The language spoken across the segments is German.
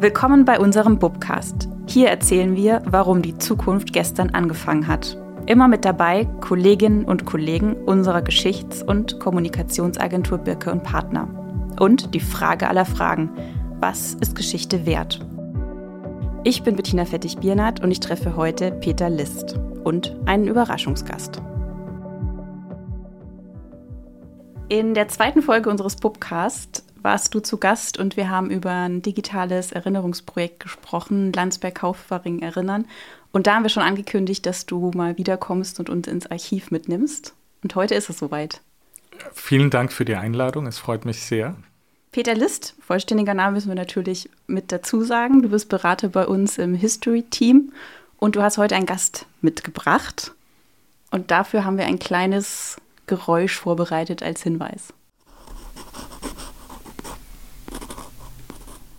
Willkommen bei unserem Bubcast. Hier erzählen wir, warum die Zukunft gestern angefangen hat. Immer mit dabei Kolleginnen und Kollegen unserer Geschichts- und Kommunikationsagentur Birke und Partner. Und die Frage aller Fragen: Was ist Geschichte wert? Ich bin Bettina Fettig-Biernat und ich treffe heute Peter List und einen Überraschungsgast. In der zweiten Folge unseres Pubcast warst du zu Gast und wir haben über ein digitales Erinnerungsprojekt gesprochen, Landsberg-Kaufering erinnern. Und da haben wir schon angekündigt, dass du mal wiederkommst und uns ins Archiv mitnimmst. Und heute ist es soweit. Vielen Dank für die Einladung, es freut mich sehr. Peter List, vollständiger Name müssen wir natürlich mit dazu sagen. Du bist Berater bei uns im History-Team und du hast heute einen Gast mitgebracht. Und dafür haben wir ein kleines Geräusch vorbereitet als Hinweis.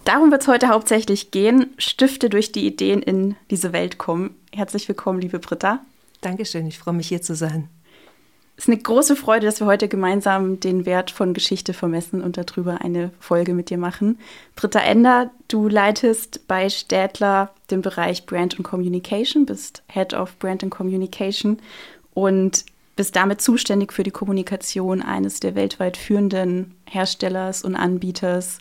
Darum wird es heute hauptsächlich gehen. Stifte durch die Ideen in diese Welt kommen. Herzlich willkommen, liebe Britta. Dankeschön, ich freue mich hier zu sein. Es ist eine große Freude, dass wir heute gemeinsam den Wert von Geschichte vermessen und darüber eine Folge mit dir machen. Britta Ender, du leitest bei Städtler den Bereich Brand und Communication, bist Head of Brand and Communication und bist damit zuständig für die Kommunikation eines der weltweit führenden Herstellers und Anbieters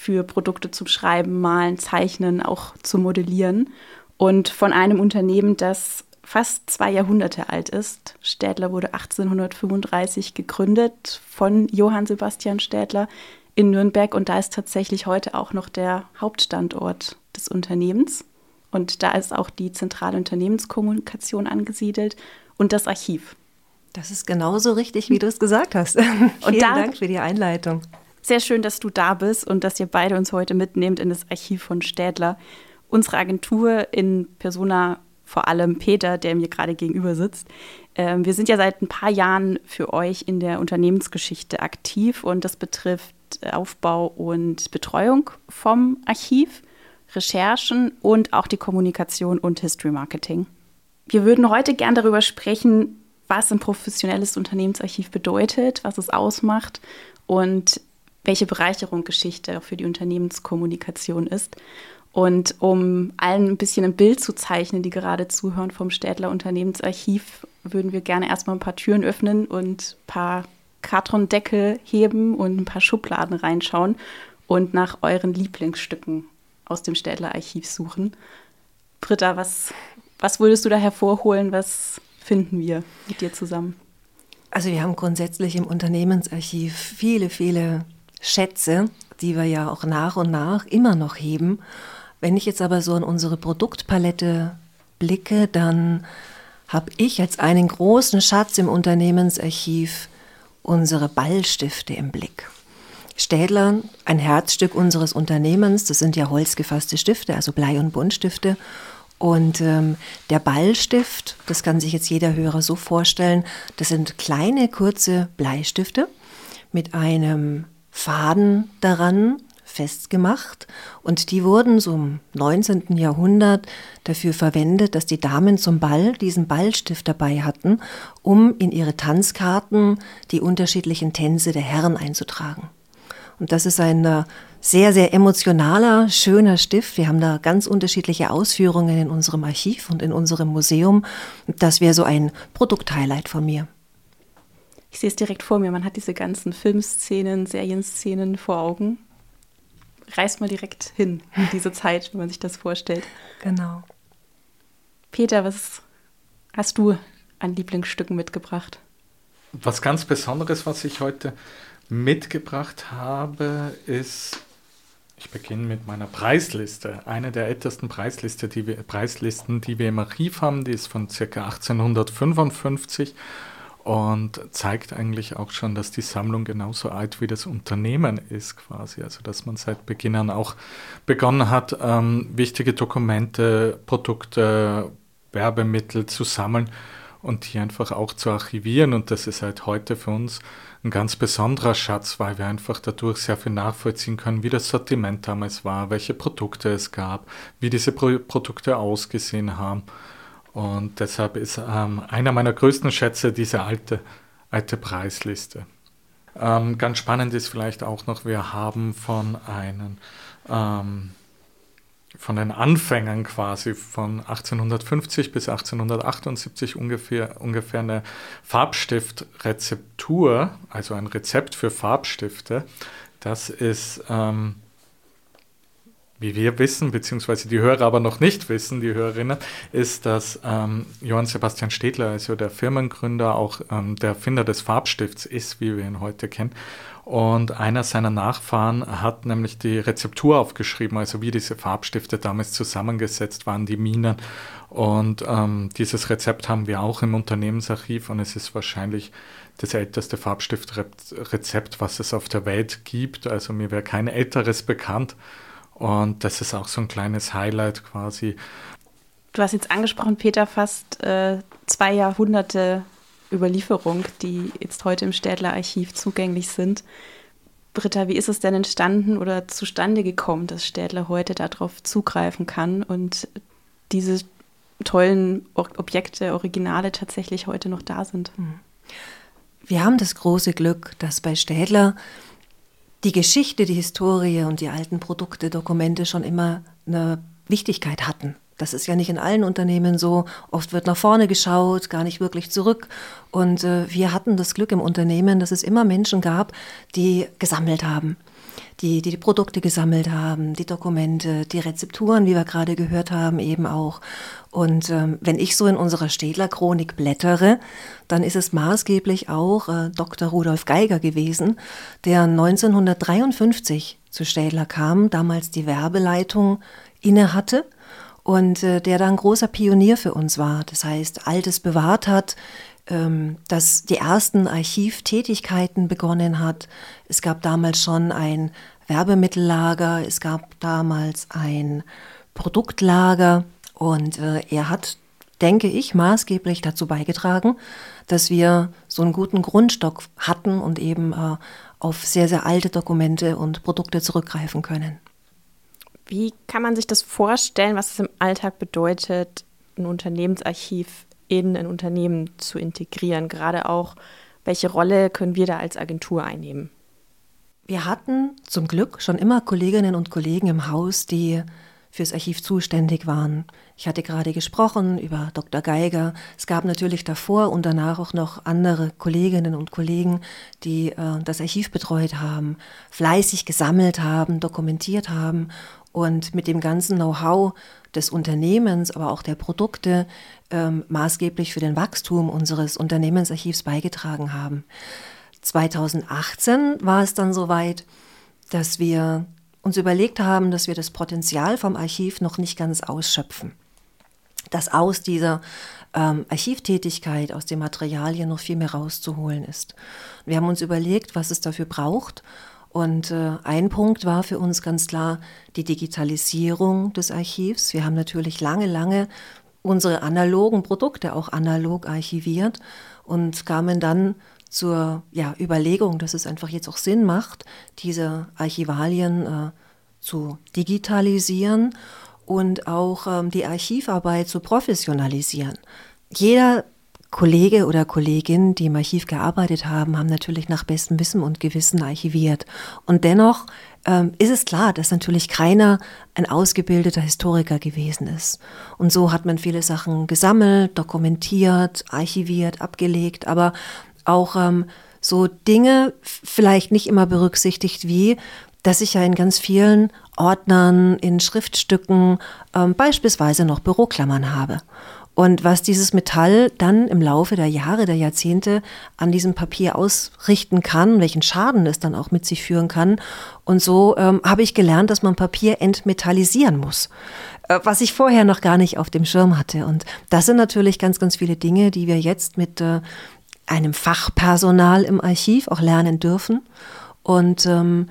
für Produkte zum Schreiben, Malen, Zeichnen, auch zu modellieren. Und von einem Unternehmen, das fast zwei Jahrhunderte alt ist. Städtler wurde 1835 gegründet von Johann Sebastian Städtler in Nürnberg und da ist tatsächlich heute auch noch der Hauptstandort des Unternehmens. Und da ist auch die zentrale Unternehmenskommunikation angesiedelt und das Archiv. Das ist genauso richtig, wie du es gesagt hast. Und Vielen da, Dank für die Einleitung. Sehr schön, dass du da bist und dass ihr beide uns heute mitnehmt in das Archiv von Städler. Unsere Agentur in Persona, vor allem Peter, der mir gerade gegenüber sitzt. Ähm, wir sind ja seit ein paar Jahren für euch in der Unternehmensgeschichte aktiv und das betrifft Aufbau und Betreuung vom Archiv, Recherchen und auch die Kommunikation und History Marketing. Wir würden heute gern darüber sprechen, was ein professionelles Unternehmensarchiv bedeutet, was es ausmacht und welche Bereicherung Geschichte für die Unternehmenskommunikation ist. Und um allen ein bisschen ein Bild zu zeichnen, die gerade zuhören vom Städtler Unternehmensarchiv, würden wir gerne erstmal ein paar Türen öffnen und ein paar Kartondeckel heben und ein paar Schubladen reinschauen und nach euren Lieblingsstücken aus dem Städtler Archiv suchen. Britta, was, was würdest du da hervorholen? Was finden wir mit dir zusammen? Also wir haben grundsätzlich im Unternehmensarchiv viele, viele Schätze, die wir ja auch nach und nach immer noch heben. Wenn ich jetzt aber so in unsere Produktpalette blicke, dann habe ich als einen großen Schatz im Unternehmensarchiv unsere Ballstifte im Blick. Städler, ein Herzstück unseres Unternehmens, das sind ja holzgefasste Stifte, also Blei- und Buntstifte. Und ähm, der Ballstift, das kann sich jetzt jeder Hörer so vorstellen, das sind kleine, kurze Bleistifte mit einem Faden daran festgemacht und die wurden so im 19. Jahrhundert dafür verwendet, dass die Damen zum Ball diesen Ballstift dabei hatten, um in ihre Tanzkarten die unterschiedlichen Tänze der Herren einzutragen. Und das ist ein äh, sehr, sehr emotionaler, schöner Stift. Wir haben da ganz unterschiedliche Ausführungen in unserem Archiv und in unserem Museum. Das wäre so ein Produkthighlight von mir. Ich sehe es direkt vor mir. Man hat diese ganzen Filmszenen, Serienszenen vor Augen. Reißt mal direkt hin in diese Zeit, wenn man sich das vorstellt. Genau. Peter, was hast du an Lieblingsstücken mitgebracht? Was ganz Besonderes, was ich heute mitgebracht habe, ist, ich beginne mit meiner Preisliste. Eine der ältesten Preisliste, die wir, Preislisten, die wir im Archiv haben, die ist von ca. 1855 und zeigt eigentlich auch schon, dass die Sammlung genauso alt wie das Unternehmen ist quasi. Also dass man seit Beginn an auch begonnen hat, ähm, wichtige Dokumente, Produkte, Werbemittel zu sammeln und die einfach auch zu archivieren. Und das ist halt heute für uns ein ganz besonderer Schatz, weil wir einfach dadurch sehr viel nachvollziehen können, wie das Sortiment damals war, welche Produkte es gab, wie diese Pro Produkte ausgesehen haben. Und deshalb ist ähm, einer meiner größten Schätze diese alte, alte Preisliste. Ähm, ganz spannend ist vielleicht auch noch, wir haben von einem ähm, von den Anfängern quasi von 1850 bis 1878 ungefähr, ungefähr eine Farbstiftrezeptur, also ein Rezept für Farbstifte. Das ist, ähm, wie wir wissen, beziehungsweise die Hörer aber noch nicht wissen, die Hörerinnen, ist, dass ähm, Johann Sebastian Stedler, also der Firmengründer, auch ähm, der Erfinder des Farbstifts ist, wie wir ihn heute kennen. Und einer seiner Nachfahren hat nämlich die Rezeptur aufgeschrieben, also wie diese Farbstifte damals zusammengesetzt waren, die Minen. Und ähm, dieses Rezept haben wir auch im Unternehmensarchiv und es ist wahrscheinlich das älteste Farbstiftrezept, was es auf der Welt gibt. Also mir wäre kein älteres bekannt. Und das ist auch so ein kleines Highlight quasi. Du hast jetzt angesprochen, Peter, fast äh, zwei Jahrhunderte Überlieferung, die jetzt heute im Städler Archiv zugänglich sind. Britta, wie ist es denn entstanden oder zustande gekommen, dass Städler heute darauf zugreifen kann und diese tollen Objekte, Originale tatsächlich heute noch da sind? Wir haben das große Glück, dass bei Städler die Geschichte, die Historie und die alten Produkte, Dokumente schon immer eine Wichtigkeit hatten. Das ist ja nicht in allen Unternehmen so. Oft wird nach vorne geschaut, gar nicht wirklich zurück. Und äh, wir hatten das Glück im Unternehmen, dass es immer Menschen gab, die gesammelt haben. Die, die, die Produkte gesammelt haben, die Dokumente, die Rezepturen, wie wir gerade gehört haben, eben auch. Und ähm, wenn ich so in unserer Städler-Chronik blättere, dann ist es maßgeblich auch äh, Dr. Rudolf Geiger gewesen, der 1953 zu Städler kam, damals die Werbeleitung inne hatte und äh, der da ein großer Pionier für uns war. Das heißt, Altes bewahrt hat, ähm, dass die ersten Archivtätigkeiten begonnen hat. Es gab damals schon ein Werbemittellager, es gab damals ein Produktlager und äh, er hat, denke ich, maßgeblich dazu beigetragen, dass wir so einen guten Grundstock hatten und eben äh, auf sehr, sehr alte Dokumente und Produkte zurückgreifen können. Wie kann man sich das vorstellen, was es im Alltag bedeutet, ein Unternehmensarchiv in ein Unternehmen zu integrieren? Gerade auch, welche Rolle können wir da als Agentur einnehmen? Wir hatten zum Glück schon immer Kolleginnen und Kollegen im Haus, die fürs Archiv zuständig waren. Ich hatte gerade gesprochen über Dr. Geiger. Es gab natürlich davor und danach auch noch andere Kolleginnen und Kollegen, die äh, das Archiv betreut haben, fleißig gesammelt haben, dokumentiert haben und mit dem ganzen Know-how des Unternehmens, aber auch der Produkte ähm, maßgeblich für den Wachstum unseres Unternehmensarchivs beigetragen haben. 2018 war es dann soweit, dass wir uns überlegt haben, dass wir das Potenzial vom Archiv noch nicht ganz ausschöpfen. Dass aus dieser ähm, Archivtätigkeit, aus den Materialien noch viel mehr rauszuholen ist. Wir haben uns überlegt, was es dafür braucht und äh, ein Punkt war für uns ganz klar die Digitalisierung des Archivs. Wir haben natürlich lange, lange unsere analogen Produkte auch analog archiviert und kamen dann zur ja, Überlegung, dass es einfach jetzt auch Sinn macht, diese Archivalien äh, zu digitalisieren und auch ähm, die Archivarbeit zu professionalisieren. Jeder Kollege oder Kollegin, die im Archiv gearbeitet haben, haben natürlich nach bestem Wissen und Gewissen archiviert. Und dennoch ähm, ist es klar, dass natürlich keiner ein ausgebildeter Historiker gewesen ist. Und so hat man viele Sachen gesammelt, dokumentiert, archiviert, abgelegt, aber auch ähm, so Dinge vielleicht nicht immer berücksichtigt, wie dass ich ja in ganz vielen Ordnern, in Schriftstücken ähm, beispielsweise noch Büroklammern habe. Und was dieses Metall dann im Laufe der Jahre, der Jahrzehnte an diesem Papier ausrichten kann, welchen Schaden es dann auch mit sich führen kann. Und so ähm, habe ich gelernt, dass man Papier entmetallisieren muss, äh, was ich vorher noch gar nicht auf dem Schirm hatte. Und das sind natürlich ganz, ganz viele Dinge, die wir jetzt mit äh, einem Fachpersonal im Archiv auch lernen dürfen. Und ähm,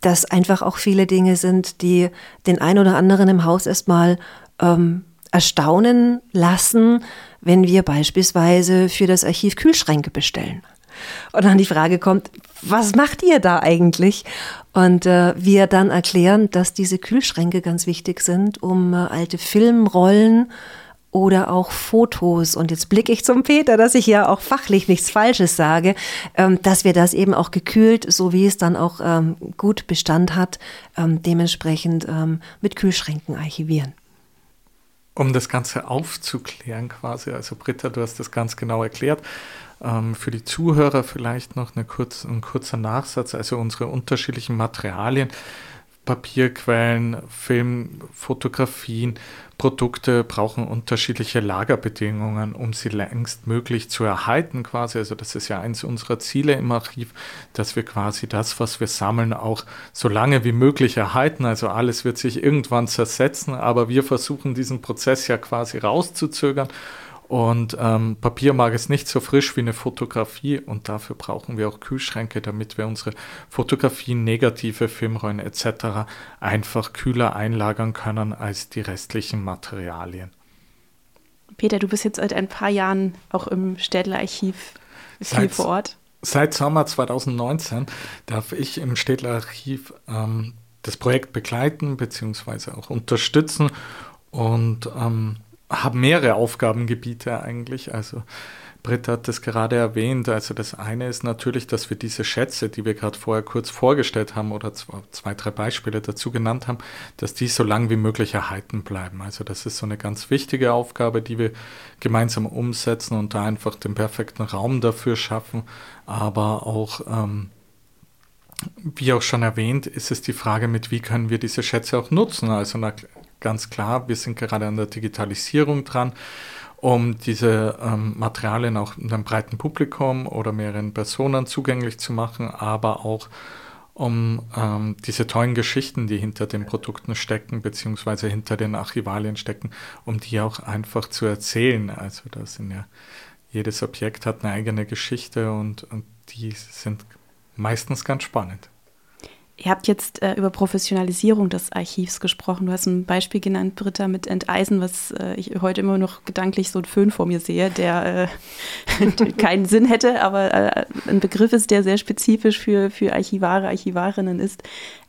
dass einfach auch viele Dinge sind, die den ein oder anderen im Haus erstmal ähm, erstaunen lassen, wenn wir beispielsweise für das Archiv Kühlschränke bestellen. Und dann die Frage kommt, was macht ihr da eigentlich? Und äh, wir dann erklären, dass diese Kühlschränke ganz wichtig sind, um äh, alte Filmrollen oder auch Fotos. Und jetzt blicke ich zum Peter, dass ich ja auch fachlich nichts Falsches sage, ähm, dass wir das eben auch gekühlt, so wie es dann auch ähm, gut Bestand hat, ähm, dementsprechend ähm, mit Kühlschränken archivieren. Um das Ganze aufzuklären quasi, also Britta, du hast das ganz genau erklärt. Ähm, für die Zuhörer vielleicht noch eine kurz, ein kurzer Nachsatz, also unsere unterschiedlichen Materialien Papierquellen, Film, Fotografien, Produkte brauchen unterschiedliche Lagerbedingungen, um sie längstmöglich zu erhalten quasi. Also das ist ja eins unserer Ziele im Archiv, dass wir quasi das, was wir sammeln, auch so lange wie möglich erhalten. Also alles wird sich irgendwann zersetzen, aber wir versuchen diesen Prozess ja quasi rauszuzögern und ähm, Papier mag es nicht so frisch wie eine Fotografie und dafür brauchen wir auch Kühlschränke, damit wir unsere Fotografien, negative Filmrollen etc. einfach kühler einlagern können als die restlichen Materialien. Peter, du bist jetzt seit ein paar Jahren auch im Städler Archiv viel vor Ort. Seit Sommer 2019 darf ich im Städler Archiv ähm, das Projekt begleiten bzw. auch unterstützen und ähm, habe mehrere Aufgabengebiete eigentlich. Also Britt hat das gerade erwähnt. Also das eine ist natürlich, dass wir diese Schätze, die wir gerade vorher kurz vorgestellt haben oder zwei, drei Beispiele dazu genannt haben, dass die so lang wie möglich erhalten bleiben. Also das ist so eine ganz wichtige Aufgabe, die wir gemeinsam umsetzen und da einfach den perfekten Raum dafür schaffen. Aber auch, ähm, wie auch schon erwähnt, ist es die Frage mit, wie können wir diese Schätze auch nutzen. Also ganz klar, wir sind gerade an der Digitalisierung dran, um diese ähm, Materialien auch einem breiten Publikum oder mehreren Personen zugänglich zu machen, aber auch um ähm, diese tollen Geschichten, die hinter den Produkten stecken, beziehungsweise hinter den Archivalien stecken, um die auch einfach zu erzählen. Also da sind ja, jedes Objekt hat eine eigene Geschichte und, und die sind meistens ganz spannend. Ihr habt jetzt äh, über Professionalisierung des Archivs gesprochen. Du hast ein Beispiel genannt, Britta, mit Enteisen, was äh, ich heute immer noch gedanklich so einen Föhn vor mir sehe, der äh, keinen Sinn hätte, aber äh, ein Begriff ist, der sehr spezifisch für, für Archivare, Archivarinnen ist.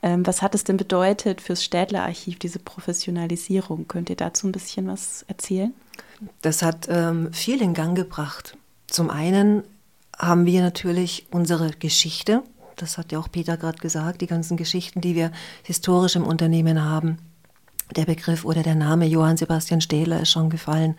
Ähm, was hat es denn bedeutet fürs Städler Archiv, diese Professionalisierung? Könnt ihr dazu ein bisschen was erzählen? Das hat ähm, viel in Gang gebracht. Zum einen haben wir natürlich unsere Geschichte, das hat ja auch Peter gerade gesagt, die ganzen Geschichten, die wir historisch im Unternehmen haben. Der Begriff oder der Name Johann Sebastian Städler ist schon gefallen.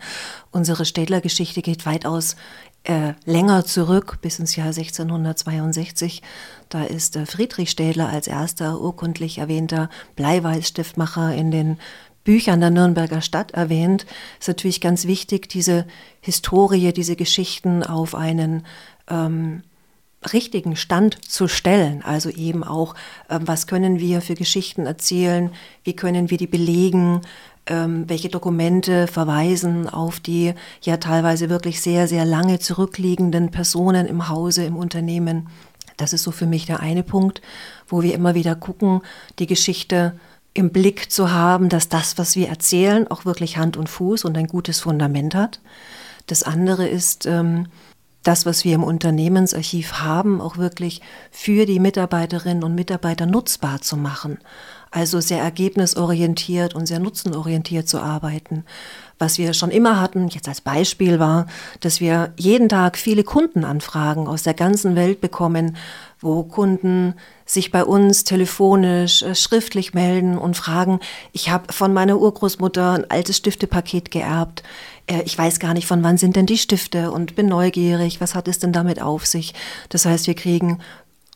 Unsere Städler-Geschichte geht weitaus äh, länger zurück, bis ins Jahr 1662. Da ist äh, Friedrich Städler als erster urkundlich erwähnter Bleiweißstiftmacher in den Büchern der Nürnberger Stadt erwähnt. Ist natürlich ganz wichtig, diese Historie, diese Geschichten auf einen ähm, richtigen Stand zu stellen. Also eben auch, äh, was können wir für Geschichten erzählen, wie können wir die belegen, ähm, welche Dokumente verweisen auf die ja teilweise wirklich sehr, sehr lange zurückliegenden Personen im Hause, im Unternehmen. Das ist so für mich der eine Punkt, wo wir immer wieder gucken, die Geschichte im Blick zu haben, dass das, was wir erzählen, auch wirklich Hand und Fuß und ein gutes Fundament hat. Das andere ist, ähm, das, was wir im Unternehmensarchiv haben, auch wirklich für die Mitarbeiterinnen und Mitarbeiter nutzbar zu machen. Also sehr ergebnisorientiert und sehr nutzenorientiert zu arbeiten. Was wir schon immer hatten, jetzt als Beispiel war, dass wir jeden Tag viele Kundenanfragen aus der ganzen Welt bekommen, wo Kunden sich bei uns telefonisch, äh, schriftlich melden und fragen, ich habe von meiner Urgroßmutter ein altes Stiftepaket geerbt äh, ich weiß gar nicht, von wann sind denn die Stifte und bin neugierig, was hat es denn damit auf sich? Das heißt, wir kriegen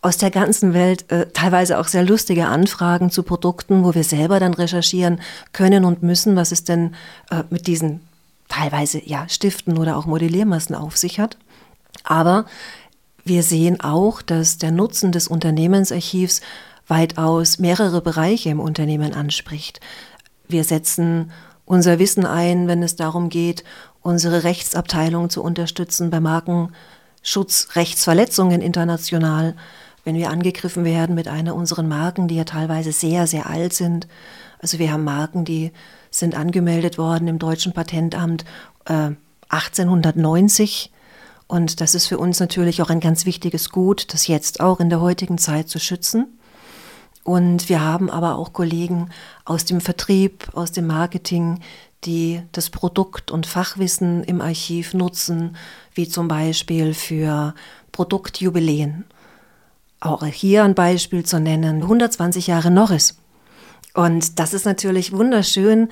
aus der ganzen Welt äh, teilweise auch sehr lustige Anfragen zu Produkten, wo wir selber dann recherchieren können und müssen, was es denn äh, mit diesen teilweise ja Stiften oder auch Modelliermassen auf sich hat. Aber wir sehen auch, dass der Nutzen des Unternehmensarchivs weitaus mehrere Bereiche im Unternehmen anspricht. Wir setzen unser Wissen ein, wenn es darum geht, unsere Rechtsabteilung zu unterstützen bei Markenschutzrechtsverletzungen international, wenn wir angegriffen werden mit einer unserer Marken, die ja teilweise sehr, sehr alt sind. Also wir haben Marken, die sind angemeldet worden im deutschen Patentamt äh, 1890. Und das ist für uns natürlich auch ein ganz wichtiges Gut, das jetzt auch in der heutigen Zeit zu schützen. Und wir haben aber auch Kollegen aus dem Vertrieb, aus dem Marketing, die das Produkt- und Fachwissen im Archiv nutzen, wie zum Beispiel für Produktjubiläen. Auch hier ein Beispiel zu nennen, 120 Jahre Norris. Und das ist natürlich wunderschön,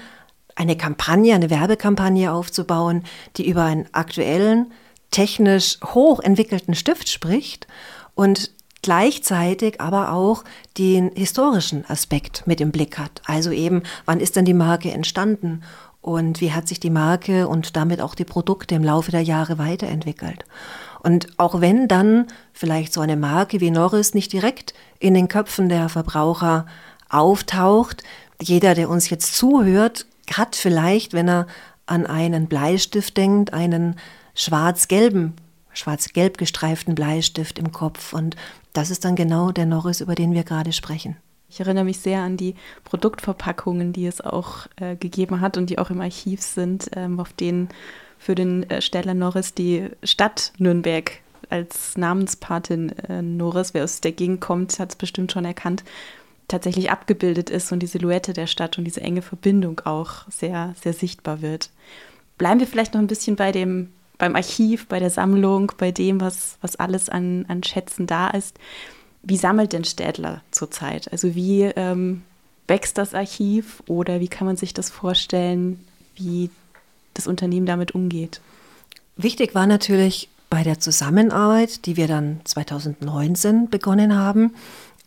eine Kampagne, eine Werbekampagne aufzubauen, die über einen aktuellen, technisch hochentwickelten Stift spricht und gleichzeitig aber auch den historischen Aspekt mit im Blick hat. Also eben, wann ist denn die Marke entstanden und wie hat sich die Marke und damit auch die Produkte im Laufe der Jahre weiterentwickelt. Und auch wenn dann vielleicht so eine Marke wie Norris nicht direkt in den Köpfen der Verbraucher auftaucht, jeder, der uns jetzt zuhört, hat vielleicht, wenn er an einen Bleistift denkt, einen schwarz-gelben, schwarz-gelb gestreiften Bleistift im Kopf. Und das ist dann genau der Norris, über den wir gerade sprechen. Ich erinnere mich sehr an die Produktverpackungen, die es auch äh, gegeben hat und die auch im Archiv sind, ähm, auf denen für den äh, Steller Norris die Stadt Nürnberg als Namenspatin äh, Norris, wer aus der Gegend kommt, hat es bestimmt schon erkannt, tatsächlich abgebildet ist und die Silhouette der Stadt und diese enge Verbindung auch sehr, sehr sichtbar wird. Bleiben wir vielleicht noch ein bisschen bei dem, beim Archiv, bei der Sammlung, bei dem, was, was alles an, an Schätzen da ist. Wie sammelt denn Städtler zurzeit? Also wie ähm, wächst das Archiv oder wie kann man sich das vorstellen, wie das Unternehmen damit umgeht? Wichtig war natürlich bei der Zusammenarbeit, die wir dann 2019 begonnen haben,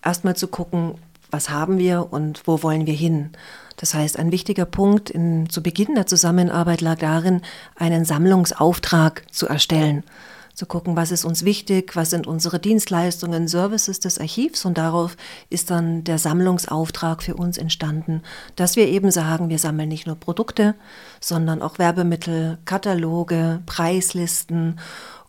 erstmal zu gucken, was haben wir und wo wollen wir hin. Das heißt, ein wichtiger Punkt in, zu Beginn der Zusammenarbeit lag darin, einen Sammlungsauftrag zu erstellen. Zu gucken, was ist uns wichtig, was sind unsere Dienstleistungen, Services des Archivs. Und darauf ist dann der Sammlungsauftrag für uns entstanden, dass wir eben sagen, wir sammeln nicht nur Produkte, sondern auch Werbemittel, Kataloge, Preislisten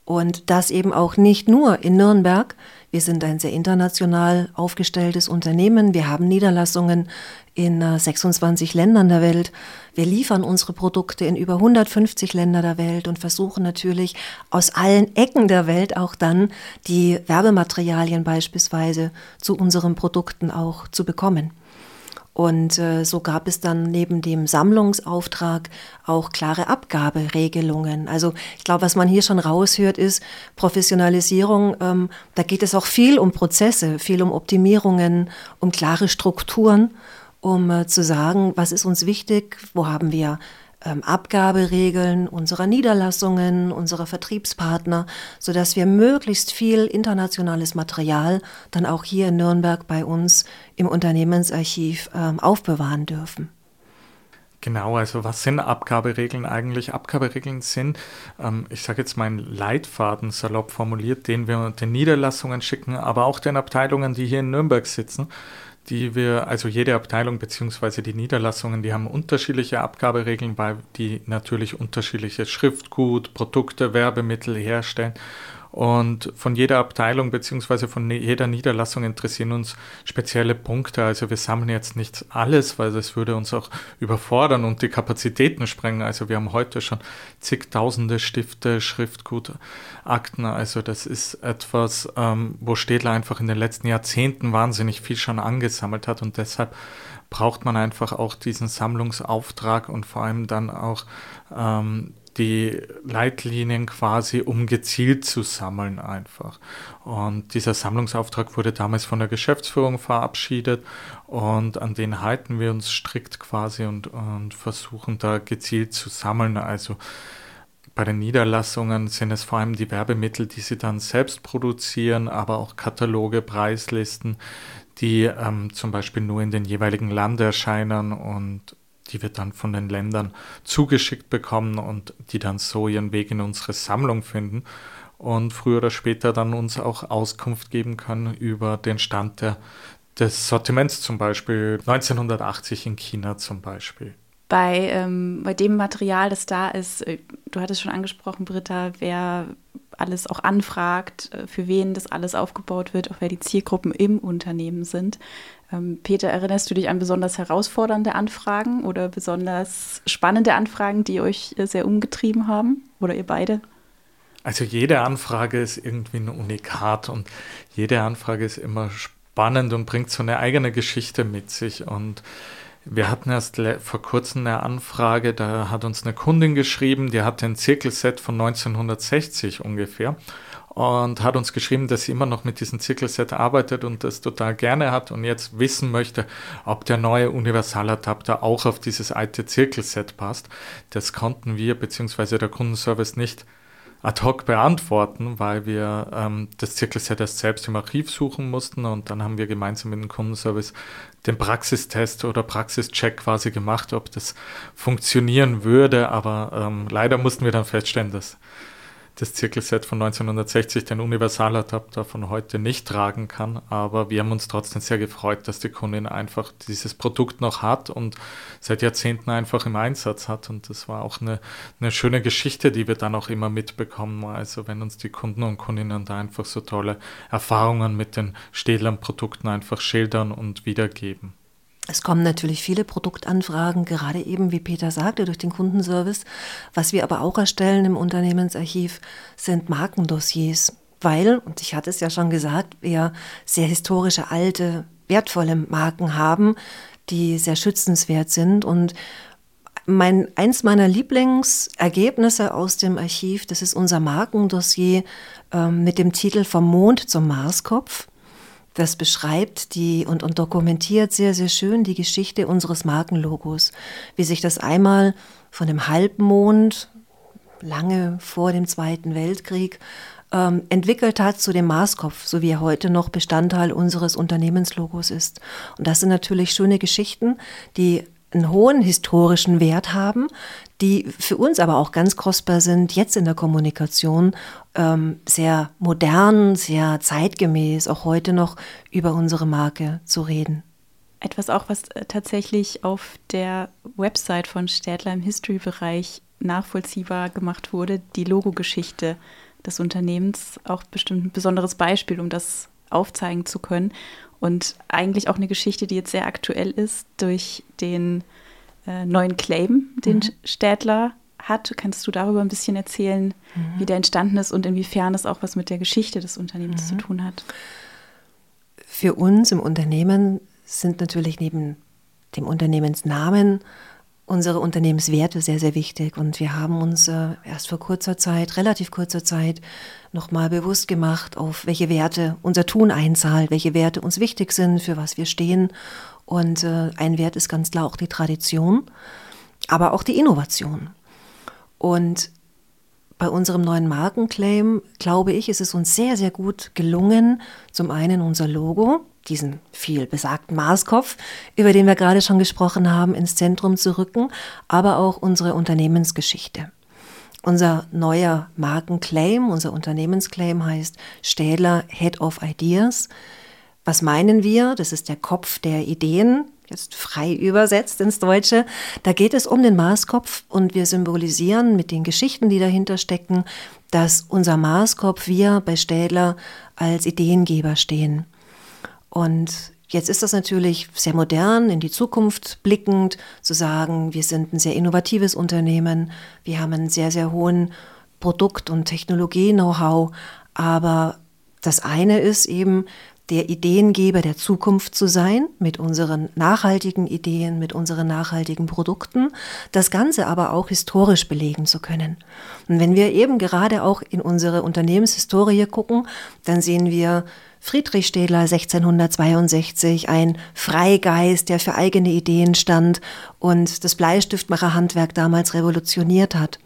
und das eben auch nicht nur in Nürnberg. Wir sind ein sehr international aufgestelltes Unternehmen. Wir haben Niederlassungen in 26 äh, Ländern der Welt. Wir liefern unsere Produkte in über 150 Länder der Welt und versuchen natürlich aus allen Ecken der Welt auch dann die Werbematerialien beispielsweise zu unseren Produkten auch zu bekommen. Und äh, so gab es dann neben dem Sammlungsauftrag auch klare Abgaberegelungen. Also ich glaube, was man hier schon raushört, ist Professionalisierung. Ähm, da geht es auch viel um Prozesse, viel um Optimierungen, um klare Strukturen um äh, zu sagen, was ist uns wichtig, wo haben wir ähm, Abgaberegeln unserer Niederlassungen, unserer Vertriebspartner, sodass wir möglichst viel internationales Material dann auch hier in Nürnberg bei uns im Unternehmensarchiv ähm, aufbewahren dürfen. Genau, also was sind Abgaberegeln eigentlich? Abgaberegeln sind, ähm, ich sage jetzt mal einen Leitfaden salopp formuliert, den wir den Niederlassungen schicken, aber auch den Abteilungen, die hier in Nürnberg sitzen die wir, also jede Abteilung bzw. die Niederlassungen, die haben unterschiedliche Abgaberegeln, weil die natürlich unterschiedliche Schriftgut, Produkte, Werbemittel herstellen. Und von jeder Abteilung bzw. von jeder Niederlassung interessieren uns spezielle Punkte. Also wir sammeln jetzt nicht alles, weil das würde uns auch überfordern und die Kapazitäten sprengen. Also wir haben heute schon zigtausende Stifte, Schriftgut, Akten. Also das ist etwas, ähm, wo Städler einfach in den letzten Jahrzehnten wahnsinnig viel schon angesammelt hat und deshalb braucht man einfach auch diesen Sammlungsauftrag und vor allem dann auch ähm, die Leitlinien quasi, um gezielt zu sammeln einfach. Und dieser Sammlungsauftrag wurde damals von der Geschäftsführung verabschiedet und an den halten wir uns strikt quasi und, und versuchen da gezielt zu sammeln. Also bei den Niederlassungen sind es vor allem die Werbemittel, die sie dann selbst produzieren, aber auch Kataloge, Preislisten, die ähm, zum Beispiel nur in den jeweiligen Land erscheinen und die wir dann von den Ländern zugeschickt bekommen und die dann so ihren Weg in unsere Sammlung finden und früher oder später dann uns auch Auskunft geben können über den Stand der, des Sortiments zum Beispiel 1980 in China zum Beispiel. Bei, ähm, bei dem Material, das da ist, äh, du hattest schon angesprochen, Britta, wer alles auch anfragt, äh, für wen das alles aufgebaut wird, auch wer die Zielgruppen im Unternehmen sind. Ähm, Peter, erinnerst du dich an besonders herausfordernde Anfragen oder besonders spannende Anfragen, die euch äh, sehr umgetrieben haben? Oder ihr beide? Also jede Anfrage ist irgendwie ein Unikat und jede Anfrage ist immer spannend spannend und bringt so eine eigene Geschichte mit sich. Und wir hatten erst vor kurzem eine Anfrage, da hat uns eine Kundin geschrieben, die hatte ein Zirkelset von 1960 ungefähr und hat uns geschrieben, dass sie immer noch mit diesem Zirkelset arbeitet und das total gerne hat und jetzt wissen möchte, ob der neue Universaladapter auch auf dieses alte Zirkelset passt. Das konnten wir bzw. der Kundenservice nicht ad hoc beantworten, weil wir ähm, das Zirkelset erst selbst im Archiv suchen mussten und dann haben wir gemeinsam mit dem Kundenservice den Praxistest oder Praxischeck quasi gemacht, ob das funktionieren würde, aber ähm, leider mussten wir dann feststellen, dass das Zirkelset von 1960 den Universaladapter von heute nicht tragen kann. Aber wir haben uns trotzdem sehr gefreut, dass die Kundin einfach dieses Produkt noch hat und seit Jahrzehnten einfach im Einsatz hat. Und das war auch eine, eine schöne Geschichte, die wir dann auch immer mitbekommen. Also wenn uns die Kunden und Kundinnen da einfach so tolle Erfahrungen mit den Stählern-Produkten einfach schildern und wiedergeben. Es kommen natürlich viele Produktanfragen, gerade eben, wie Peter sagte, durch den Kundenservice. Was wir aber auch erstellen im Unternehmensarchiv sind Markendossiers, weil, und ich hatte es ja schon gesagt, wir sehr historische, alte, wertvolle Marken haben, die sehr schützenswert sind. Und mein, eins meiner Lieblingsergebnisse aus dem Archiv, das ist unser Markendossier äh, mit dem Titel Vom Mond zum Marskopf. Das beschreibt die und, und dokumentiert sehr, sehr schön die Geschichte unseres Markenlogos, wie sich das einmal von dem Halbmond lange vor dem Zweiten Weltkrieg ähm, entwickelt hat zu dem Marskopf, so wie er heute noch Bestandteil unseres Unternehmenslogos ist. Und das sind natürlich schöne Geschichten, die einen hohen historischen Wert haben, die für uns aber auch ganz kostbar sind, jetzt in der Kommunikation ähm, sehr modern, sehr zeitgemäß, auch heute noch über unsere Marke zu reden. Etwas auch, was äh, tatsächlich auf der Website von Städtler im History-Bereich nachvollziehbar gemacht wurde, die Logogeschichte des Unternehmens, auch bestimmt ein besonderes Beispiel, um das aufzeigen zu können. Und eigentlich auch eine Geschichte, die jetzt sehr aktuell ist durch den äh, neuen Claim, den mhm. Städtler hat. Kannst du darüber ein bisschen erzählen, mhm. wie der entstanden ist und inwiefern es auch was mit der Geschichte des Unternehmens mhm. zu tun hat? Für uns im Unternehmen sind natürlich neben dem Unternehmensnamen unsere Unternehmenswerte sehr, sehr wichtig. Und wir haben uns äh, erst vor kurzer Zeit, relativ kurzer Zeit, nochmal bewusst gemacht, auf welche Werte unser Tun einzahlt, welche Werte uns wichtig sind, für was wir stehen. Und äh, ein Wert ist ganz klar auch die Tradition, aber auch die Innovation. Und bei unserem neuen Markenclaim, glaube ich, ist es uns sehr, sehr gut gelungen, zum einen unser Logo, diesen viel besagten Marskopf, über den wir gerade schon gesprochen haben, ins Zentrum zu rücken, aber auch unsere Unternehmensgeschichte. Unser neuer Markenclaim, unser Unternehmensclaim heißt Städler Head of Ideas. Was meinen wir? Das ist der Kopf der Ideen, jetzt frei übersetzt ins Deutsche. Da geht es um den Marskopf und wir symbolisieren mit den Geschichten, die dahinter stecken, dass unser Marskopf, wir bei Städler als Ideengeber stehen. Und jetzt ist das natürlich sehr modern, in die Zukunft blickend, zu sagen, wir sind ein sehr innovatives Unternehmen, wir haben einen sehr, sehr hohen Produkt- und Technologie-Know-how, aber das eine ist eben, der Ideengeber der Zukunft zu sein, mit unseren nachhaltigen Ideen, mit unseren nachhaltigen Produkten, das Ganze aber auch historisch belegen zu können. Und wenn wir eben gerade auch in unsere Unternehmenshistorie gucken, dann sehen wir Friedrich Städler 1662, ein Freigeist, der für eigene Ideen stand und das Bleistiftmacherhandwerk damals revolutioniert hat.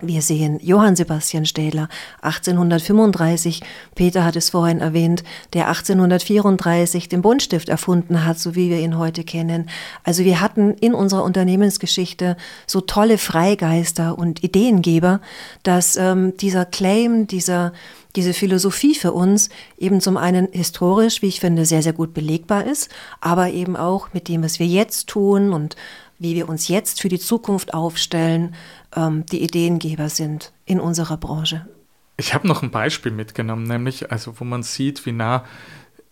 Wir sehen Johann Sebastian Städler 1835, Peter hat es vorhin erwähnt, der 1834 den Buntstift erfunden hat, so wie wir ihn heute kennen. Also wir hatten in unserer Unternehmensgeschichte so tolle Freigeister und Ideengeber, dass ähm, dieser Claim, dieser, diese Philosophie für uns eben zum einen historisch, wie ich finde, sehr, sehr gut belegbar ist, aber eben auch mit dem, was wir jetzt tun und wie wir uns jetzt für die Zukunft aufstellen, ähm, die Ideengeber sind in unserer Branche. Ich habe noch ein Beispiel mitgenommen, nämlich also wo man sieht, wie nah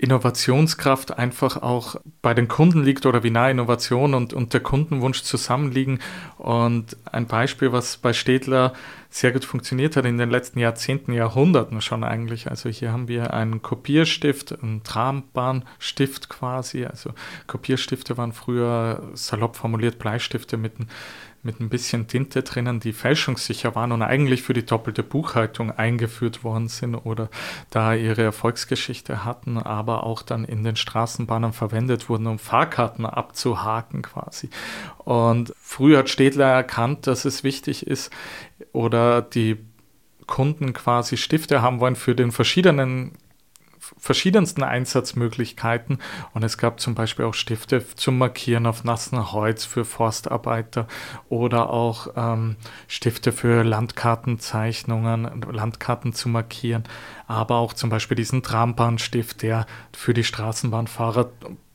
Innovationskraft einfach auch bei den Kunden liegt oder wie nah Innovation und, und der Kundenwunsch zusammenliegen. Und ein Beispiel, was bei Städtler sehr gut funktioniert hat in den letzten Jahrzehnten, Jahrhunderten schon eigentlich. Also hier haben wir einen Kopierstift, einen Trambahnstift quasi. Also Kopierstifte waren früher salopp formuliert Bleistifte mit einem mit ein bisschen Tinte drinnen, die fälschungssicher waren und eigentlich für die doppelte Buchhaltung eingeführt worden sind oder da ihre Erfolgsgeschichte hatten, aber auch dann in den Straßenbahnen verwendet wurden, um Fahrkarten abzuhaken quasi. Und früher hat Städtler erkannt, dass es wichtig ist oder die Kunden quasi Stifte haben wollen für den verschiedenen verschiedensten Einsatzmöglichkeiten und es gab zum Beispiel auch Stifte zum Markieren auf nassen Holz für Forstarbeiter oder auch ähm, Stifte für Landkartenzeichnungen, Landkarten zu markieren, aber auch zum Beispiel diesen Trambahnstift, der für die Straßenbahnfahrer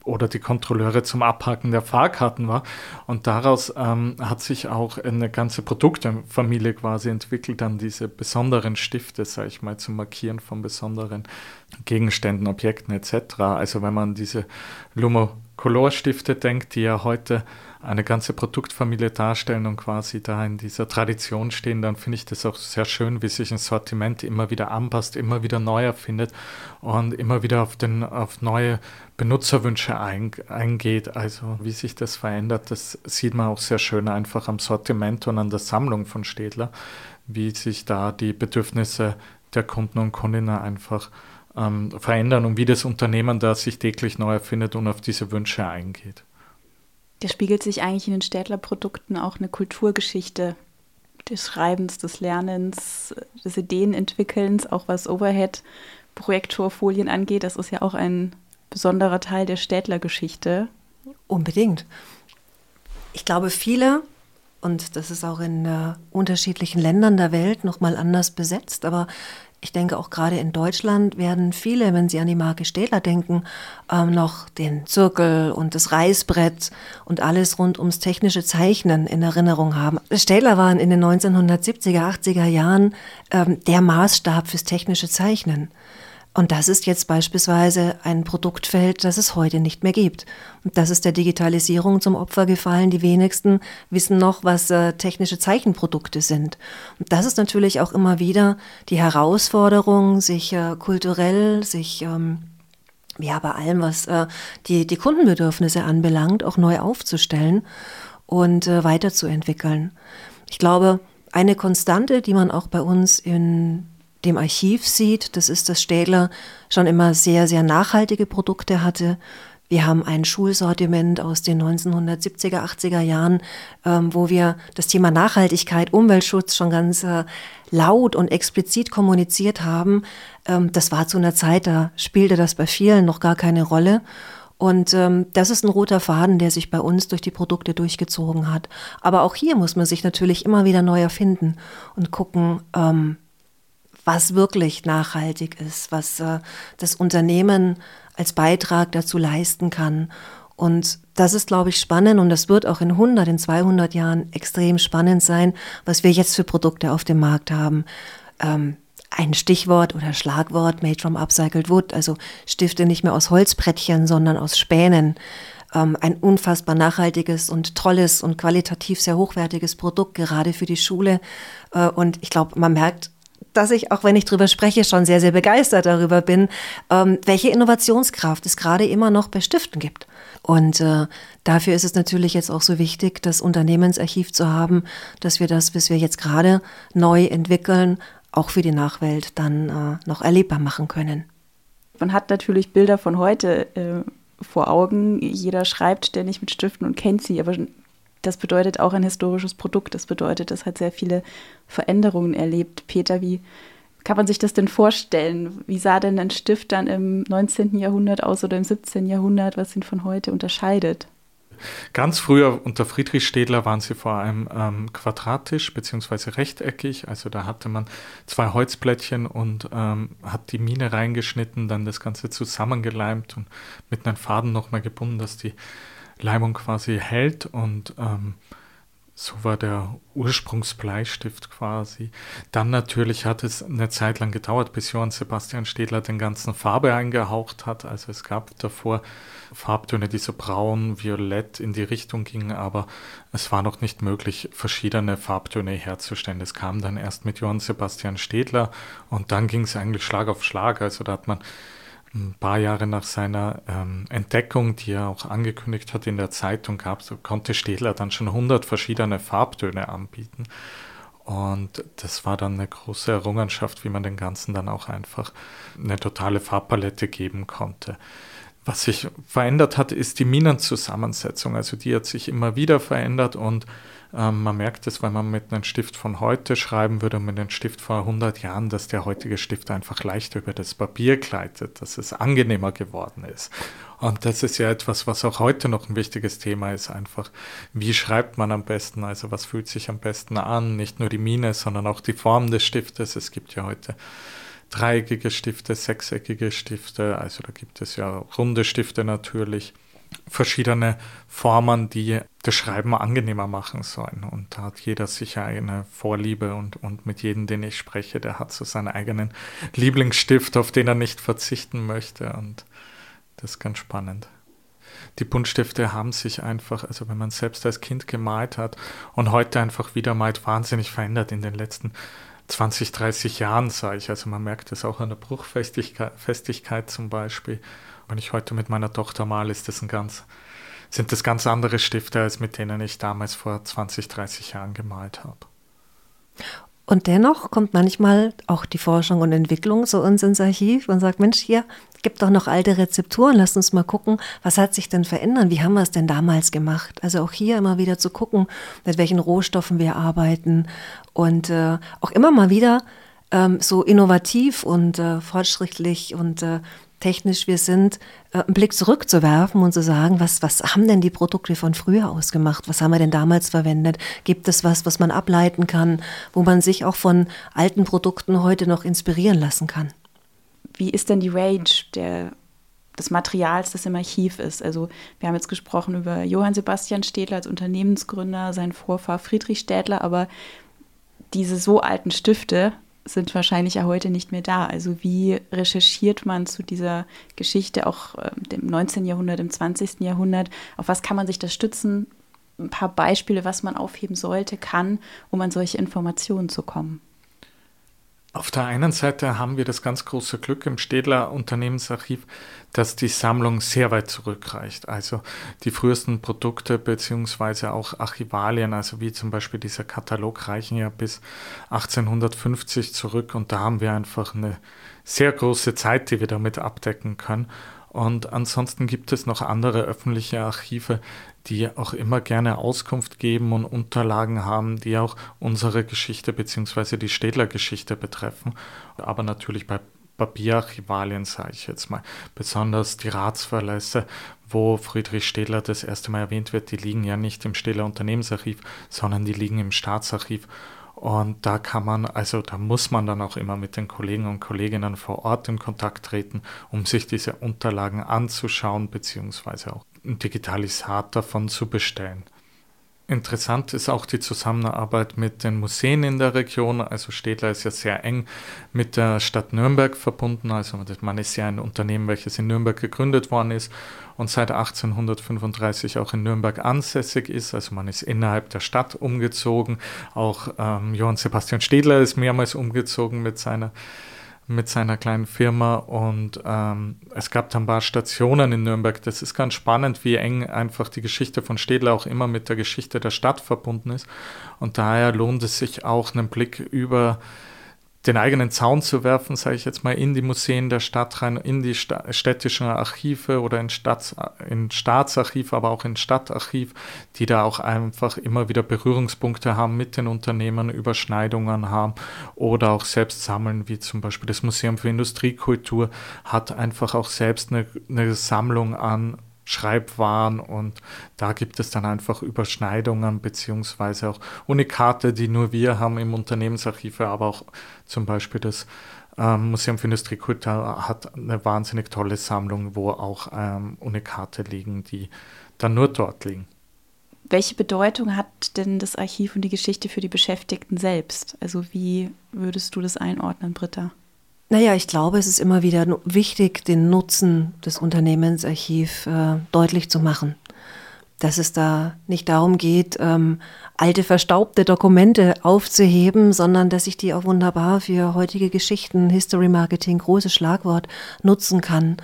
oder die Kontrolleure zum Abhaken der Fahrkarten war. Und daraus ähm, hat sich auch eine ganze Produktefamilie quasi entwickelt, dann diese besonderen Stifte, sage ich mal, zum Markieren von besonderen Gegenständen, Objekten etc. Also wenn man diese Lumo-Color-Stifte denkt, die ja heute eine ganze Produktfamilie darstellen und quasi da in dieser Tradition stehen, dann finde ich das auch sehr schön, wie sich ein Sortiment immer wieder anpasst, immer wieder neu erfindet und immer wieder auf, den, auf neue Benutzerwünsche ein, eingeht. Also wie sich das verändert, das sieht man auch sehr schön einfach am Sortiment und an der Sammlung von Städtler, wie sich da die Bedürfnisse der Kunden und Kundinnen einfach ähm, verändern und wie das Unternehmen da sich täglich neu erfindet und auf diese Wünsche eingeht. Der spiegelt sich eigentlich in den Städtler-Produkten auch eine Kulturgeschichte des Schreibens, des Lernens, des Ideenentwickelns, auch was Overhead-Projektorfolien angeht. Das ist ja auch ein besonderer Teil der Städtler-Geschichte. Unbedingt. Ich glaube, viele, und das ist auch in äh, unterschiedlichen Ländern der Welt nochmal anders besetzt, aber ich denke auch gerade in Deutschland werden viele, wenn sie an die Marke Städler denken, ähm, noch den Zirkel und das Reißbrett und alles rund ums technische Zeichnen in Erinnerung haben. Städler waren in den 1970er, 80er Jahren ähm, der Maßstab fürs technische Zeichnen. Und das ist jetzt beispielsweise ein Produktfeld, das es heute nicht mehr gibt. Und das ist der Digitalisierung zum Opfer gefallen. Die wenigsten wissen noch, was äh, technische Zeichenprodukte sind. Und das ist natürlich auch immer wieder die Herausforderung, sich äh, kulturell, sich ähm, ja bei allem, was äh, die, die Kundenbedürfnisse anbelangt, auch neu aufzustellen und äh, weiterzuentwickeln. Ich glaube, eine Konstante, die man auch bei uns in dem Archiv sieht, das ist, dass Städler schon immer sehr, sehr nachhaltige Produkte hatte. Wir haben ein Schulsortiment aus den 1970er, 80er Jahren, ähm, wo wir das Thema Nachhaltigkeit, Umweltschutz schon ganz äh, laut und explizit kommuniziert haben. Ähm, das war zu einer Zeit, da spielte das bei vielen noch gar keine Rolle. Und ähm, das ist ein roter Faden, der sich bei uns durch die Produkte durchgezogen hat. Aber auch hier muss man sich natürlich immer wieder neu erfinden und gucken, ähm, was wirklich nachhaltig ist, was äh, das Unternehmen als Beitrag dazu leisten kann. Und das ist, glaube ich, spannend und das wird auch in 100, in 200 Jahren extrem spannend sein, was wir jetzt für Produkte auf dem Markt haben. Ähm, ein Stichwort oder Schlagwort made from upcycled wood, also Stifte nicht mehr aus Holzbrettchen, sondern aus Spänen. Ähm, ein unfassbar nachhaltiges und tolles und qualitativ sehr hochwertiges Produkt, gerade für die Schule. Äh, und ich glaube, man merkt dass ich, auch wenn ich drüber spreche, schon sehr, sehr begeistert darüber bin, ähm, welche Innovationskraft es gerade immer noch bei Stiften gibt. Und äh, dafür ist es natürlich jetzt auch so wichtig, das Unternehmensarchiv zu haben, dass wir das, was wir jetzt gerade neu entwickeln, auch für die Nachwelt dann äh, noch erlebbar machen können. Man hat natürlich Bilder von heute äh, vor Augen. Jeder schreibt ständig mit Stiften und kennt sie, aber das bedeutet auch ein historisches Produkt. Das bedeutet, es hat sehr viele Veränderungen erlebt. Peter, wie kann man sich das denn vorstellen? Wie sah denn ein Stift dann im 19. Jahrhundert aus oder im 17. Jahrhundert, was ihn von heute unterscheidet? Ganz früher unter Friedrich Städler waren sie vor allem ähm, quadratisch bzw. rechteckig. Also da hatte man zwei Holzblättchen und ähm, hat die Mine reingeschnitten, dann das Ganze zusammengeleimt und mit einem Faden nochmal gebunden, dass die Leimung quasi hält und ähm, So war der Ursprungsbleistift quasi. Dann natürlich hat es eine Zeit lang gedauert, bis Johann Sebastian Städler den ganzen Farbe eingehaucht hat. Also es gab davor Farbtöne, die so braun, violett in die Richtung gingen, aber es war noch nicht möglich, verschiedene Farbtöne herzustellen. Das kam dann erst mit Johann Sebastian Städler und dann ging es eigentlich Schlag auf Schlag. Also da hat man ein paar Jahre nach seiner ähm, Entdeckung, die er auch angekündigt hat in der Zeitung gab, konnte Städler dann schon 100 verschiedene Farbtöne anbieten. Und das war dann eine große Errungenschaft, wie man den Ganzen dann auch einfach eine totale Farbpalette geben konnte. Was sich verändert hat, ist die Minenzusammensetzung. Also die hat sich immer wieder verändert und ähm, man merkt es, wenn man mit einem Stift von heute schreiben würde und mit einem Stift vor 100 Jahren, dass der heutige Stift einfach leichter über das Papier gleitet, dass es angenehmer geworden ist. Und das ist ja etwas, was auch heute noch ein wichtiges Thema ist, einfach, wie schreibt man am besten, also was fühlt sich am besten an, nicht nur die Mine, sondern auch die Form des Stiftes. Es gibt ja heute dreieckige Stifte, sechseckige Stifte, also da gibt es ja runde Stifte natürlich verschiedene Formen, die das Schreiben angenehmer machen sollen. Und da hat jeder sicher eine Vorliebe und, und mit jedem, den ich spreche, der hat so seinen eigenen Lieblingsstift, auf den er nicht verzichten möchte. Und das ist ganz spannend. Die Buntstifte haben sich einfach, also wenn man selbst als Kind gemalt hat und heute einfach wieder malt, wahnsinnig verändert in den letzten 20, 30 Jahren, sage ich. Also man merkt es auch an der Bruchfestigkeit Festigkeit zum Beispiel. Wenn ich heute mit meiner Tochter male, ist das ein ganz, sind das ganz andere Stifte, als mit denen ich damals vor 20, 30 Jahren gemalt habe. Und dennoch kommt manchmal auch die Forschung und Entwicklung zu uns ins Archiv und sagt, Mensch, hier gibt doch noch alte Rezepturen, lasst uns mal gucken, was hat sich denn verändert, wie haben wir es denn damals gemacht? Also auch hier immer wieder zu gucken, mit welchen Rohstoffen wir arbeiten und äh, auch immer mal wieder ähm, so innovativ und äh, fortschrittlich und äh, technisch wir sind, äh, einen Blick zurückzuwerfen und zu sagen, was, was haben denn die Produkte von früher ausgemacht? Was haben wir denn damals verwendet? Gibt es was, was man ableiten kann, wo man sich auch von alten Produkten heute noch inspirieren lassen kann? Wie ist denn die Range der, des Materials, das im Archiv ist? Also wir haben jetzt gesprochen über Johann Sebastian Städler als Unternehmensgründer, sein Vorfahr Friedrich Städler, aber diese so alten Stifte, sind wahrscheinlich ja heute nicht mehr da. Also wie recherchiert man zu dieser Geschichte auch im 19. Jahrhundert, im 20. Jahrhundert? Auf was kann man sich da stützen? Ein paar Beispiele, was man aufheben sollte, kann, um an solche Informationen zu kommen. Auf der einen Seite haben wir das ganz große Glück im Städler Unternehmensarchiv, dass die Sammlung sehr weit zurückreicht. Also die frühesten Produkte beziehungsweise auch Archivalien, also wie zum Beispiel dieser Katalog, reichen ja bis 1850 zurück und da haben wir einfach eine sehr große Zeit, die wir damit abdecken können. Und ansonsten gibt es noch andere öffentliche Archive, die auch immer gerne Auskunft geben und Unterlagen haben, die auch unsere Geschichte bzw. die Städler-Geschichte betreffen. Aber natürlich bei Papierarchivalien, sage ich jetzt mal, besonders die Ratsverlässe, wo Friedrich Städler das erste Mal erwähnt wird, die liegen ja nicht im Städler Unternehmensarchiv, sondern die liegen im Staatsarchiv. Und da kann man, also da muss man dann auch immer mit den Kollegen und Kolleginnen vor Ort in Kontakt treten, um sich diese Unterlagen anzuschauen, beziehungsweise auch ein Digitalisat davon zu bestellen. Interessant ist auch die Zusammenarbeit mit den Museen in der Region. Also Städler ist ja sehr eng mit der Stadt Nürnberg verbunden. Also man ist ja ein Unternehmen, welches in Nürnberg gegründet worden ist und seit 1835 auch in Nürnberg ansässig ist. Also man ist innerhalb der Stadt umgezogen. Auch ähm, Johann Sebastian Städler ist mehrmals umgezogen mit seiner mit seiner kleinen Firma und ähm, es gab dann ein paar Stationen in Nürnberg. Das ist ganz spannend, wie eng einfach die Geschichte von Städler auch immer mit der Geschichte der Stadt verbunden ist. Und daher lohnt es sich auch einen Blick über den eigenen Zaun zu werfen, sage ich jetzt mal, in die Museen der Stadt rein, in die Sta städtischen Archive oder in, Stadt, in Staatsarchiv, aber auch in Stadtarchiv, die da auch einfach immer wieder Berührungspunkte haben mit den Unternehmen, Überschneidungen haben oder auch selbst sammeln, wie zum Beispiel das Museum für Industriekultur hat einfach auch selbst eine, eine Sammlung an Schreibwaren und da gibt es dann einfach Überschneidungen beziehungsweise auch Unikate, die nur wir haben im Unternehmensarchiv, aber auch zum Beispiel das ähm, Museum für Industriekultur hat eine wahnsinnig tolle Sammlung, wo auch ähm, Unikate liegen, die dann nur dort liegen. Welche Bedeutung hat denn das Archiv und die Geschichte für die Beschäftigten selbst? Also wie würdest du das einordnen, Britta? Naja, ich glaube, es ist immer wieder wichtig, den Nutzen des Unternehmensarchiv äh, deutlich zu machen. Dass es da nicht darum geht, ähm, alte verstaubte Dokumente aufzuheben, sondern dass ich die auch wunderbar für heutige Geschichten, History Marketing, großes Schlagwort, nutzen kann.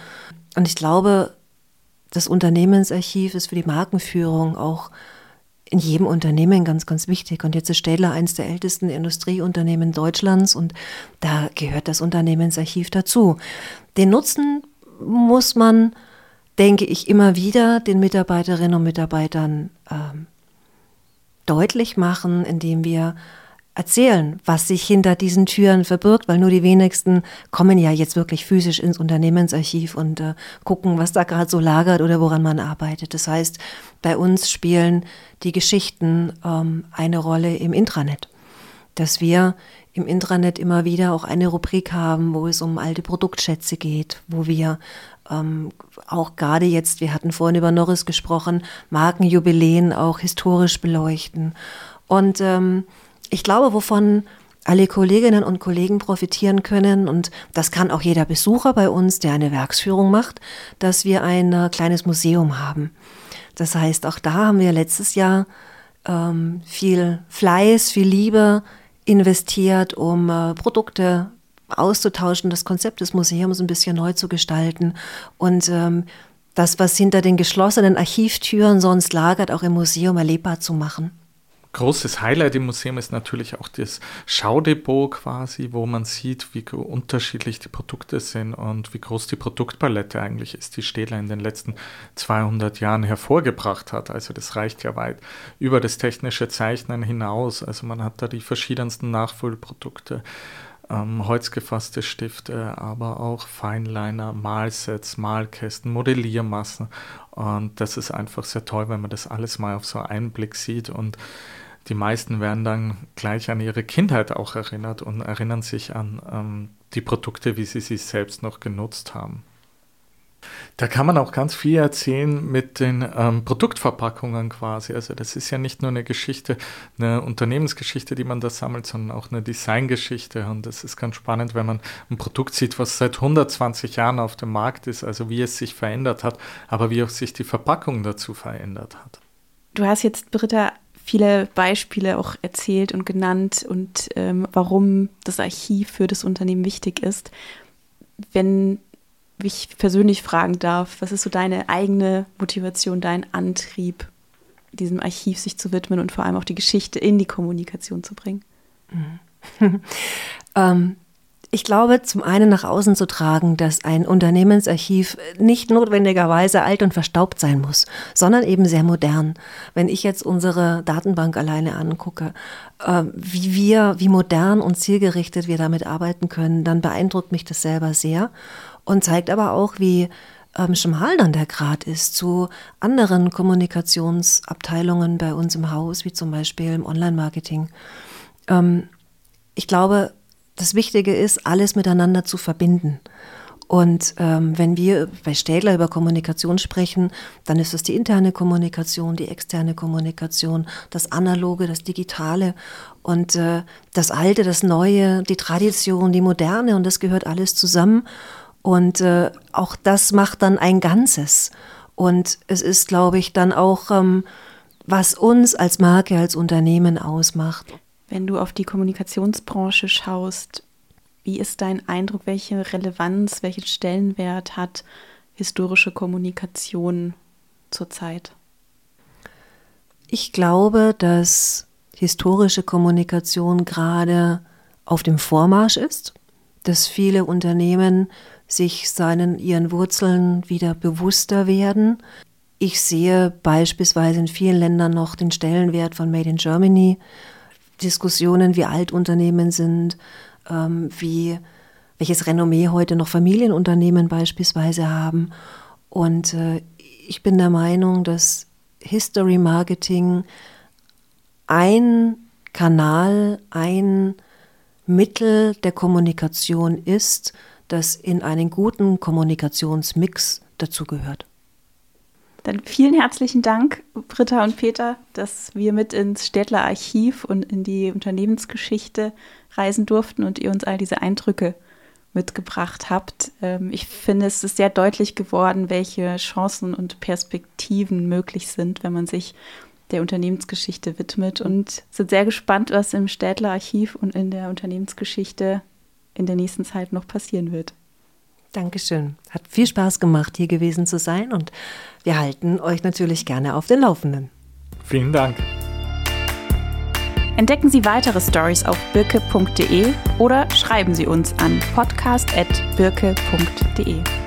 Und ich glaube, das Unternehmensarchiv ist für die Markenführung auch in jedem Unternehmen ganz, ganz wichtig. Und jetzt ist Städler eines der ältesten Industrieunternehmen Deutschlands und da gehört das Unternehmensarchiv dazu. Den Nutzen muss man, denke ich, immer wieder den Mitarbeiterinnen und Mitarbeitern ähm, deutlich machen, indem wir erzählen, was sich hinter diesen Türen verbirgt, weil nur die wenigsten kommen ja jetzt wirklich physisch ins Unternehmensarchiv und äh, gucken, was da gerade so lagert oder woran man arbeitet. Das heißt, bei uns spielen die Geschichten ähm, eine Rolle im Intranet, dass wir im Intranet immer wieder auch eine Rubrik haben, wo es um alte Produktschätze geht, wo wir ähm, auch gerade jetzt, wir hatten vorhin über Norris gesprochen, Markenjubiläen auch historisch beleuchten. Und ähm, ich glaube, wovon alle Kolleginnen und Kollegen profitieren können, und das kann auch jeder Besucher bei uns, der eine Werksführung macht, dass wir ein äh, kleines Museum haben. Das heißt, auch da haben wir letztes Jahr ähm, viel Fleiß, viel Liebe investiert, um äh, Produkte auszutauschen, das Konzept des Museums ein bisschen neu zu gestalten und ähm, das, was hinter den geschlossenen Archivtüren sonst lagert, auch im Museum erlebbar zu machen großes Highlight im Museum ist natürlich auch das Schaudepot quasi, wo man sieht, wie unterschiedlich die Produkte sind und wie groß die Produktpalette eigentlich ist, die Städler in den letzten 200 Jahren hervorgebracht hat. Also das reicht ja weit über das technische Zeichnen hinaus. Also man hat da die verschiedensten Nachfüllprodukte. Ähm, holzgefasste Stifte, aber auch Feinliner, Malsets, Malkästen, Modelliermassen. Und das ist einfach sehr toll, wenn man das alles mal auf so einen Blick sieht und die meisten werden dann gleich an ihre Kindheit auch erinnert und erinnern sich an ähm, die Produkte, wie sie sie selbst noch genutzt haben. Da kann man auch ganz viel erzählen mit den ähm, Produktverpackungen quasi. Also das ist ja nicht nur eine Geschichte, eine Unternehmensgeschichte, die man da sammelt, sondern auch eine Designgeschichte. Und das ist ganz spannend, wenn man ein Produkt sieht, was seit 120 Jahren auf dem Markt ist, also wie es sich verändert hat, aber wie auch sich die Verpackung dazu verändert hat. Du hast jetzt, Britta, viele Beispiele auch erzählt und genannt und ähm, warum das Archiv für das Unternehmen wichtig ist. Wenn ich persönlich fragen darf, was ist so deine eigene Motivation, dein Antrieb, diesem Archiv sich zu widmen und vor allem auch die Geschichte in die Kommunikation zu bringen? Mhm. ähm, ich glaube, zum einen nach außen zu tragen, dass ein Unternehmensarchiv nicht notwendigerweise alt und verstaubt sein muss, sondern eben sehr modern. Wenn ich jetzt unsere Datenbank alleine angucke, äh, wie wir, wie modern und zielgerichtet wir damit arbeiten können, dann beeindruckt mich das selber sehr und zeigt aber auch, wie ähm, schmal dann der Grad ist zu anderen Kommunikationsabteilungen bei uns im Haus, wie zum Beispiel im Online-Marketing. Ähm, ich glaube, das Wichtige ist, alles miteinander zu verbinden. Und ähm, wenn wir bei Städler über Kommunikation sprechen, dann ist es die interne Kommunikation, die externe Kommunikation, das Analoge, das Digitale und äh, das Alte, das Neue, die Tradition, die Moderne und das gehört alles zusammen. Und äh, auch das macht dann ein Ganzes. Und es ist, glaube ich, dann auch, ähm, was uns als Marke, als Unternehmen ausmacht. Wenn du auf die Kommunikationsbranche schaust, wie ist dein Eindruck, welche Relevanz, welchen Stellenwert hat historische Kommunikation zurzeit? Ich glaube, dass historische Kommunikation gerade auf dem Vormarsch ist, dass viele Unternehmen sich seinen ihren Wurzeln wieder bewusster werden. Ich sehe beispielsweise in vielen Ländern noch den Stellenwert von Made in Germany Diskussionen, wie alt Unternehmen sind, ähm, wie, welches Renommee heute noch Familienunternehmen beispielsweise haben. Und äh, ich bin der Meinung, dass History Marketing ein Kanal, ein Mittel der Kommunikation ist, das in einen guten Kommunikationsmix dazugehört. Dann vielen herzlichen Dank, Britta und Peter, dass wir mit ins Städtler Archiv und in die Unternehmensgeschichte reisen durften und ihr uns all diese Eindrücke mitgebracht habt. Ähm, ich finde, es ist sehr deutlich geworden, welche Chancen und Perspektiven möglich sind, wenn man sich der Unternehmensgeschichte widmet und sind sehr gespannt, was im Städtler Archiv und in der Unternehmensgeschichte in der nächsten Zeit noch passieren wird. Dankeschön. Hat viel Spaß gemacht, hier gewesen zu sein und wir halten euch natürlich gerne auf den Laufenden. Vielen Dank. Entdecken Sie weitere Stories auf birke.de oder schreiben Sie uns an podcast.birke.de.